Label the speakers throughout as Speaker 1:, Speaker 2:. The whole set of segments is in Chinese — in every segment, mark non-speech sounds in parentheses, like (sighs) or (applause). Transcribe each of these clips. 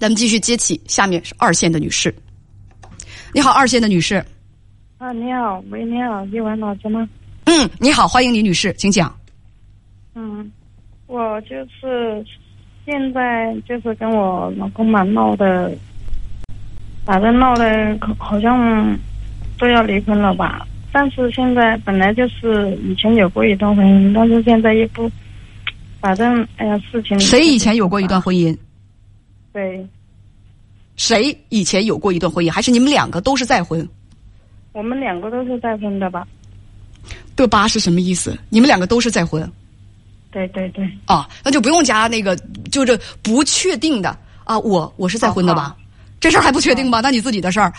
Speaker 1: 咱们继续接起，下面是二线的女士。你好，二线的女士。
Speaker 2: 啊，你好，喂，你好，叶文老师吗？
Speaker 1: 嗯，你好，欢迎李女士，请讲。
Speaker 2: 嗯，我就是现在就是跟我老公嘛闹的，反正闹的好像都要离婚了吧。但是现在本来就是以前有过一段婚姻，但是现在又不，反正哎呀，事情
Speaker 1: 谁以前有过一段婚姻？
Speaker 2: 对，
Speaker 1: 谁以前有过一段婚姻？还是你们两个都是再婚？
Speaker 2: 我们两个都是再婚的吧？
Speaker 1: 对吧？是什么意思？你们两个都是再婚？
Speaker 2: 对对对。
Speaker 1: 啊，那就不用加那个，就是不确定的啊。我我是再婚的吧？这事儿还不确定吧？那你自己的事儿。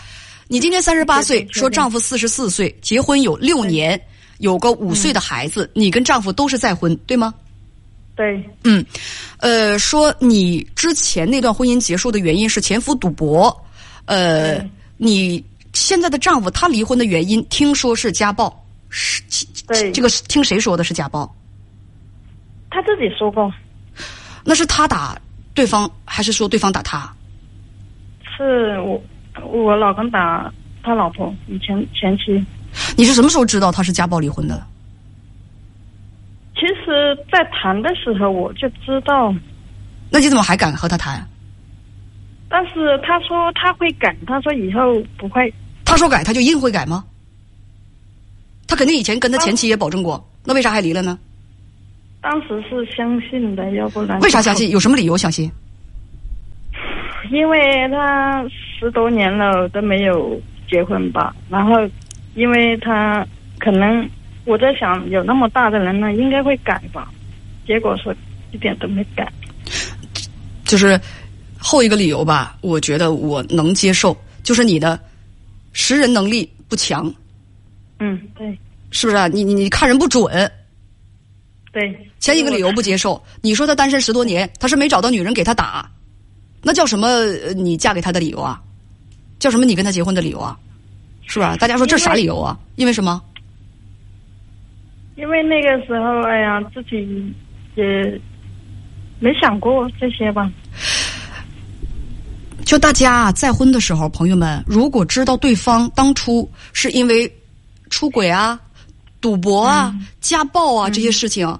Speaker 1: 你今年三十八岁，说丈夫四十四岁，结婚有六年，有个五岁的孩子，你跟丈夫都是再婚，对吗？
Speaker 2: 对，
Speaker 1: 嗯，呃，说你之前那段婚姻结束的原因是前夫赌博，呃，你现在的丈夫他离婚的原因听说是家暴，是，
Speaker 2: 对，
Speaker 1: 这个听谁说的是家暴？
Speaker 2: 他自己说过。
Speaker 1: 那是他打对方，还是说对方打他？
Speaker 2: 是我，我老公打他老婆，以前前妻。
Speaker 1: 你是什么时候知道他是家暴离婚的？
Speaker 2: 其实，在谈的时候我就知道，
Speaker 1: 那你怎么还敢和他谈？
Speaker 2: 但是他说他会改，他说以后不会。
Speaker 1: 他说改，他就硬会改吗？他肯定以前跟他前妻也保证过，那为啥还离了呢？
Speaker 2: 当时是相信的，要不然
Speaker 1: 为啥相信？有什么理由相信？
Speaker 2: 因为他十多年了都没有结婚吧，然后因为他可能。我在想，有那么大的人呢，应该会改吧？结果说一点都没改。
Speaker 1: 就是后一个理由吧，我觉得我能接受，就是你的识人能力不强。
Speaker 2: 嗯，对。
Speaker 1: 是不是啊？你你你看人不准。
Speaker 2: 对。
Speaker 1: 前一个理由不接受，你说他单身十多年，他是没找到女人给他打，那叫什么？你嫁给他的理由啊？叫什么？你跟他结婚的理由啊？是吧？大家说这啥理由啊？因为什么？
Speaker 2: 因为那个时候，哎呀，自己也没想过这些吧。
Speaker 1: 就大家再婚的时候，朋友们，如果知道对方当初是因为出轨啊、赌博啊、家暴啊这些事情，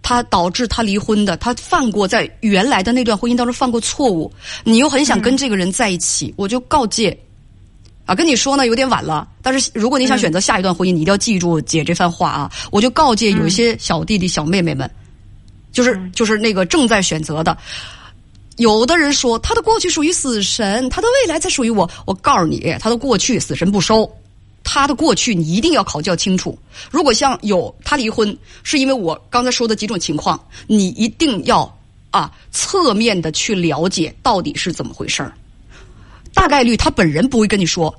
Speaker 1: 他导致他离婚的，他犯过在原来的那段婚姻当中犯过错误，你又很想跟这个人在一起，我就告诫。啊，跟你说呢，有点晚了。但是如果你想选择下一段婚姻，你一定要记住姐这番话啊！我就告诫有一些小弟弟、小妹妹们，就是就是那个正在选择的，有的人说他的过去属于死神，他的未来才属于我。我告诉你，他的过去死神不收，他的过去你一定要考教清楚。如果像有他离婚是因为我刚才说的几种情况，你一定要啊侧面的去了解到底是怎么回事儿。大概率他本人不会跟你说，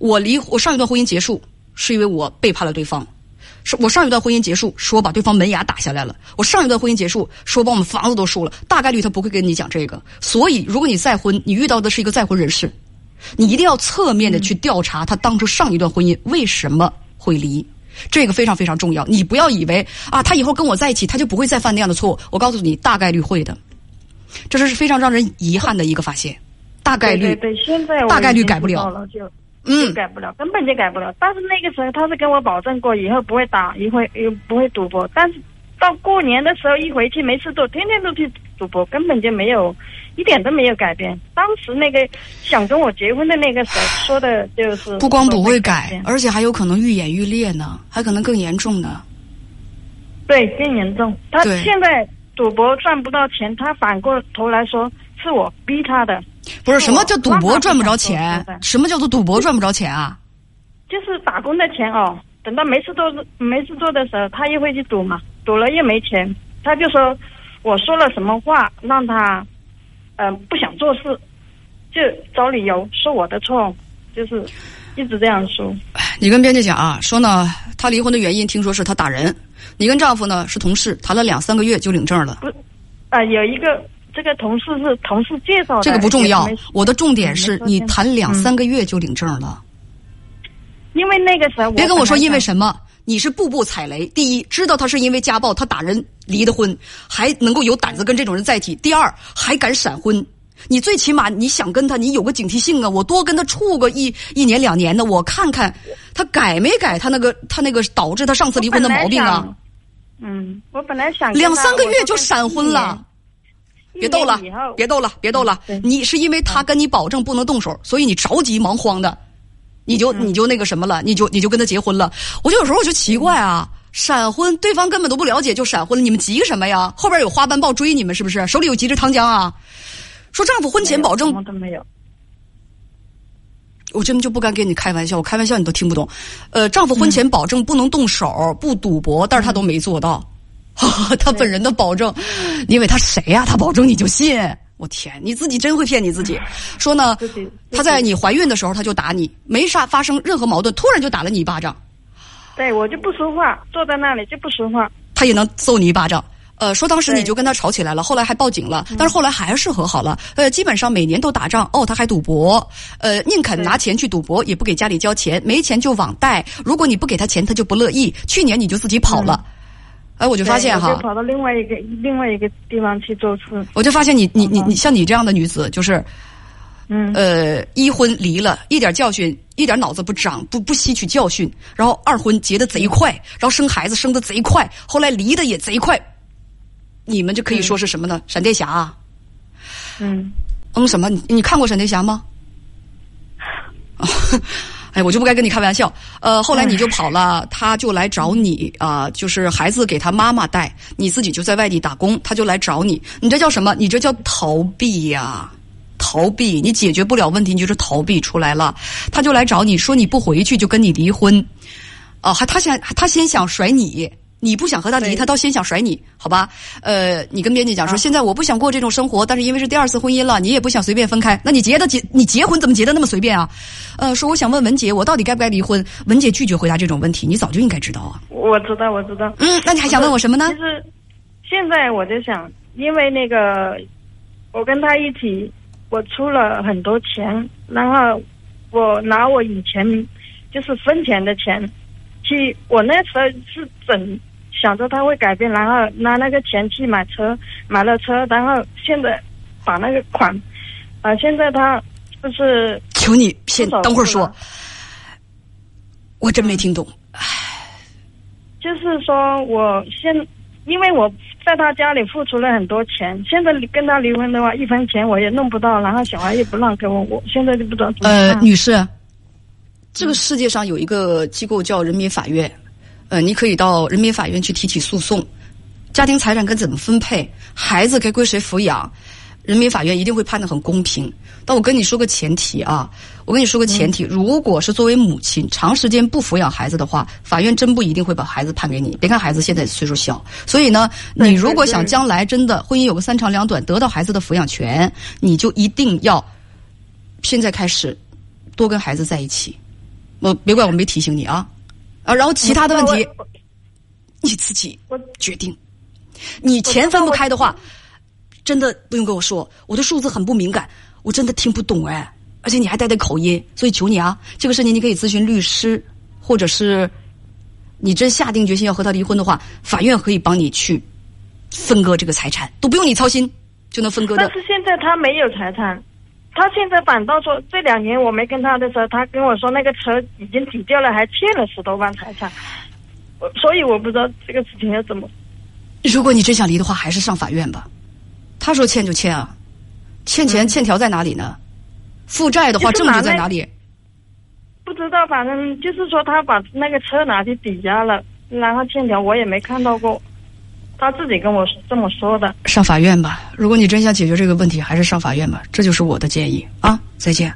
Speaker 1: 我离我上一段婚姻结束是因为我背叛了对方，是我上一段婚姻结束说把对方门牙打下来了，我上一段婚姻结束说把我们房子都输了。大概率他不会跟你讲这个，所以如果你再婚，你遇到的是一个再婚人士，你一定要侧面的去调查他当初上一段婚姻为什么会离，这个非常非常重要。你不要以为啊，他以后跟我在一起，他就不会再犯那样的错误。我告诉你，大概率会的，这是非常让人遗憾的一个发现。大概率，
Speaker 2: 对，现在
Speaker 1: 大概率改不
Speaker 2: 了，就嗯，改不了，根本就改不了。但是那个时候他是跟我保证过，以后不会打，一会又不会赌博。但是到过年的时候一回去没事做，天天都去赌博，根本就没有一点都没有改变。当时那个想跟我结婚的那个时候 (sighs) 说的就是
Speaker 1: 不光不会改，而且还有可能愈演愈烈呢，还可能更严重呢。
Speaker 2: 对，更严重。他现在赌博赚不到钱，他反过头来说是我逼他的。
Speaker 1: 不是什么叫赌博赚不着钱？什么叫做赌博赚不着钱啊？
Speaker 2: 就是打工的钱哦。等到没事做、没事做的时候，他又会去赌嘛。赌了又没钱，他就说我说了什么话让他嗯不想做事，就找理由说我的错，就是一直这样说。
Speaker 1: 你跟编辑讲啊，说呢，他离婚的原因听说是他打人。你跟丈夫呢是同事，谈了两三个月就领证了。
Speaker 2: 不，啊，有一个。这个同事是同事介绍的，
Speaker 1: 这个不重要。我的重点是你谈两三个月就领证了，
Speaker 2: 因为那个时候
Speaker 1: 别跟我说因为什么，你是步步踩雷。第一，知道他是因为家暴，他打人离的婚，还能够有胆子跟这种人在一起。第二，还敢闪婚，你最起码你想跟他，你有个警惕性啊！我多跟他处个一一年两年的，我看看他改没改他那个他那个导致他上次离婚的毛病啊。
Speaker 2: 嗯，我本来想
Speaker 1: 两三个月就闪婚了。别逗了，别逗了，别逗了！你是因为他跟你保证不能动手，所以你着急忙慌的，你就你就那个什么了，你就你就跟他结婚了。我就有时候我就奇怪啊，闪婚对方根本都不了解就闪婚了，你们急什么呀？后边有花斑豹追你们是不是？手里有急着糖浆啊？说丈夫婚前保证
Speaker 2: 什么都没有，
Speaker 1: 我真就不敢跟你开玩笑，我开玩笑你都听不懂。呃，丈夫婚前保证不能动手、不赌博，但是他都没做到。(laughs) 他本人的保证，因为他谁呀？他保证你就信？我天，你自己真会骗你自己。说呢，他在你怀孕的时候他就打你，没啥发生任何矛盾，突然就打了你一巴掌。
Speaker 2: 对我就不说话，坐在那里就不说话。
Speaker 1: 他也能揍你一巴掌。呃，说当时你就跟他吵起来了，后来还报警了，但是后来还是和好了。呃，基本上每年都打仗。哦，他还赌博，呃，宁肯拿钱去赌博，也不给家里交钱，没钱就网贷。如果你不给他钱，他就不乐意。去年你就自己跑了。哎，我就发现哈，
Speaker 2: 就跑到另外一个另外一个地方去做事。
Speaker 1: 我就发现你你你你像你这样的女子，就是，
Speaker 2: 嗯
Speaker 1: 呃，一婚离了，一点教训，一点脑子不长，不不吸取教训，然后二婚结的贼快，然后生孩子生的贼快，后来离的也贼快。你们就可以说是什么呢？闪电侠。
Speaker 2: 嗯。
Speaker 1: 嗯，什么？你你看过闪电侠吗？(laughs) 哎，我就不该跟你开玩笑。呃，后来你就跑了，他就来找你啊，就是孩子给他妈妈带，你自己就在外地打工，他就来找你。你这叫什么？你这叫逃避呀？逃避，你解决不了问题，你就是逃避出来了。他就来找你说你不回去就跟你离婚，哦，还他先他先想甩你。你不想和他离，他倒先想甩你，好吧？呃，你跟编辑讲说，现在我不想过这种生活，但是因为是第二次婚姻了，你也不想随便分开，那你结的结，你结婚怎么结的那么随便啊？呃，说我想问文杰，我到底该不该离婚？文杰拒绝回答这种问题，你早就应该知道啊。
Speaker 2: 我知道，我知道。
Speaker 1: 嗯，那你还想问我什么呢？
Speaker 2: 其实现在我就想，因为那个我跟他一起，我出了很多钱，然后我拿我以前就是分钱的钱去，我那时候是整。想着他会改变，然后拿那个钱去买车，买了车，然后现在把那个款，啊，现在他就是
Speaker 1: 求你先等会儿说，我真没听懂。唉，
Speaker 2: 就是说我现因为我在他家里付出了很多钱，现在跟他离婚的话，一分钱我也弄不到，然后小孩也不让给我，我现在就不知道怎么
Speaker 1: 呃，女士，这个世界上有一个机构叫人民法院。呃，你可以到人民法院去提起诉讼，家庭财产该怎么分配，孩子该归谁抚养，人民法院一定会判的很公平。但我跟你说个前提啊，我跟你说个前提，如果是作为母亲长时间不抚养孩子的话，法院真不一定会把孩子判给你。别看孩子现在岁数小，所以呢，你如果想将来真的婚姻有个三长两短，得到孩子的抚养权，你就一定要现在开始多跟孩子在一起。我别怪我没提醒你啊。啊，然后其他的问题，你自己决定。你钱分不开的话，真的不用跟我说，我对数字很不敏感，我真的听不懂哎。而且你还带带口音，所以求你啊，这个事情你可以咨询律师，或者是你真下定决心要和他离婚的话，法院可以帮你去分割这个财产，都不用你操心就能分割的。
Speaker 2: 但是现在他没有财产。他现在反倒说，这两年我没跟他的时候，他跟我说那个车已经抵掉了，还欠了十多万财产。所以我不知道这个事情要怎么。
Speaker 1: 如果你真想离的话，还是上法院吧。他说欠就欠啊，欠钱欠条在哪里呢？负债的话，证据在哪里？
Speaker 2: 不知道，反正就是说他把那个车拿去抵押了，然后欠条我也没看到过。他自己跟我这么说的。
Speaker 1: 上法院吧，如果你真想解决这个问题，还是上法院吧，这就是我的建议啊！再见。